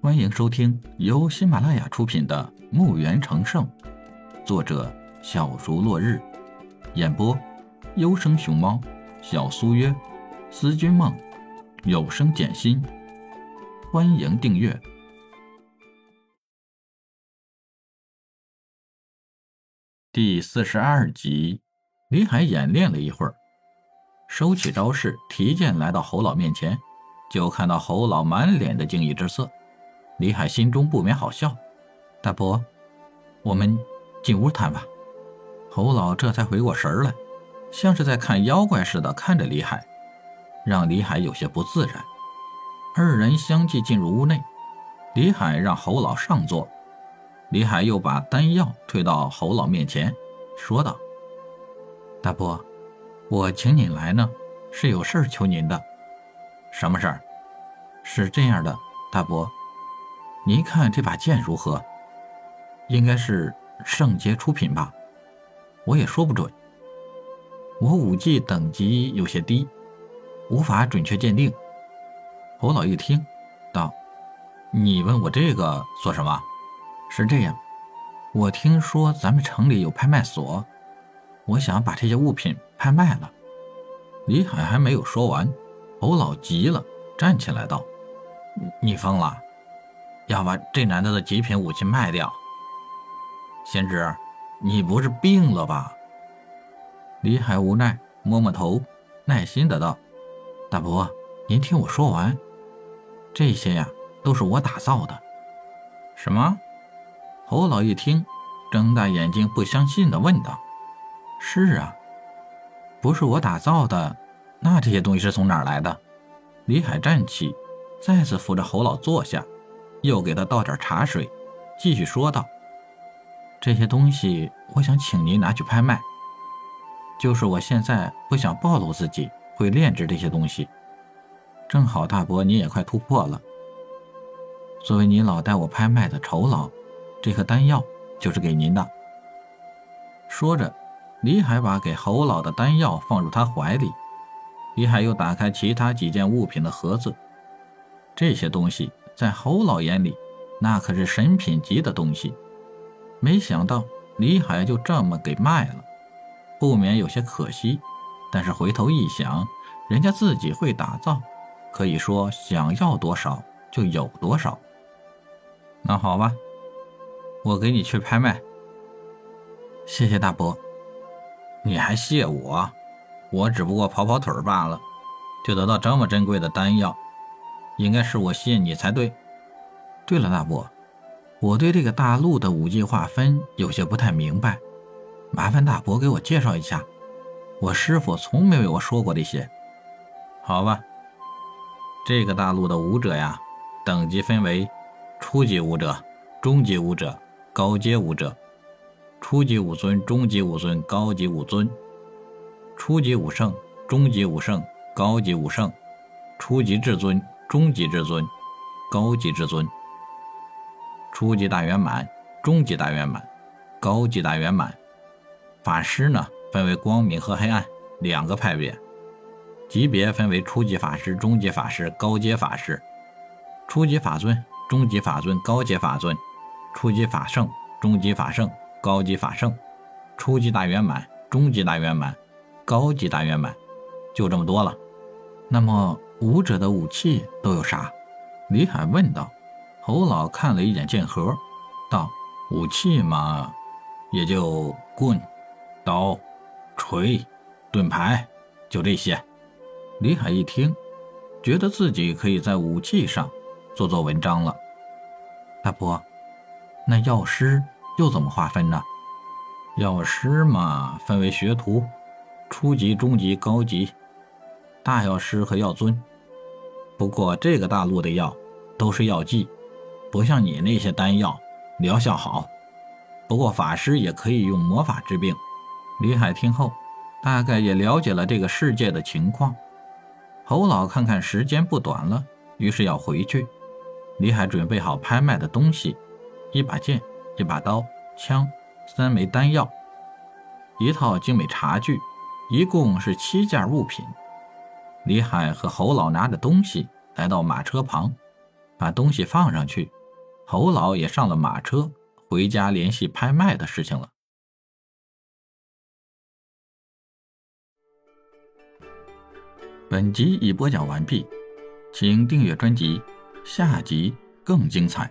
欢迎收听由喜马拉雅出品的《墓园成圣》，作者小竹落日，演播优生熊猫、小苏约、思君梦、有声简心。欢迎订阅第四十二集。李海演练了一会儿，收起招式，提剑来到侯老面前，就看到侯老满脸的惊异之色。李海心中不免好笑：“大伯，我们进屋谈吧。”侯老这才回过神来，像是在看妖怪似的看着李海，让李海有些不自然。二人相继进入屋内，李海让侯老上座，李海又把丹药推到侯老面前，说道。大伯，我请你来呢，是有事儿求您的。什么事儿？是这样的，大伯，您看这把剑如何？应该是圣洁出品吧？我也说不准。我武技等级有些低，无法准确鉴定。侯老一听，道：“你问我这个做什么？是这样，我听说咱们城里有拍卖所。”我想把这些物品拍卖了。李海还没有说完，侯老急了，站起来道：“你疯了？要把这男的的极品武器卖掉？贤侄，你不是病了吧？”李海无奈，摸摸头，耐心的道：“大伯，您听我说完。这些呀，都是我打造的。”什么？侯老一听，睁大眼睛，不相信的问道。是啊，不是我打造的，那这些东西是从哪儿来的？李海站起，再次扶着侯老坐下，又给他倒点茶水，继续说道：“这些东西，我想请您拿去拍卖。就是我现在不想暴露自己会炼制这些东西，正好大伯你也快突破了。作为您老带我拍卖的酬劳，这颗丹药就是给您的。”说着。李海把给侯老的丹药放入他怀里，李海又打开其他几件物品的盒子。这些东西在侯老眼里，那可是神品级的东西。没想到李海就这么给卖了，不免有些可惜。但是回头一想，人家自己会打造，可以说想要多少就有多少。那好吧，我给你去拍卖。谢谢大伯。你还谢我？我只不过跑跑腿罢了，就得到这么珍贵的丹药，应该是我谢你才对。对了，大伯，我对这个大陆的武技划分有些不太明白，麻烦大伯给我介绍一下。我师傅从没为我说过这些。好吧，这个大陆的武者呀，等级分为初级武者、中级武者、高阶武者。初级武尊、中级武尊、高级武尊；初级武圣、中级武圣、高级武圣；初级至尊、中级至尊、高级至尊；初级大圆满、中级大圆满、高级大圆满。法师呢，分为光明和黑暗两个派别，级别分为初级法师、中级法师、高阶法师；初级法尊、中级法尊、高阶法尊；初级法圣、中级法圣。高级法圣，初级大圆满，中级大圆满，高级大圆满，就这么多了。那么武者的武器都有啥？李海问道。侯老看了一眼剑盒，道：“武器嘛，也就棍、刀、锤、盾牌，就这些。”李海一听，觉得自己可以在武器上做做文章了。大伯，那药师？又怎么划分呢？药师嘛，分为学徒、初级、中级、高级、大药师和药尊。不过这个大陆的药都是药剂，不像你那些丹药疗效好。不过法师也可以用魔法治病。李海听后，大概也了解了这个世界的情况。侯老看看时间不短了，于是要回去。李海准备好拍卖的东西，一把剑。一把刀、枪、三枚丹药、一套精美茶具，一共是七件物品。李海和侯老拿着东西来到马车旁，把东西放上去，侯老也上了马车，回家联系拍卖的事情了。本集已播讲完毕，请订阅专辑，下集更精彩。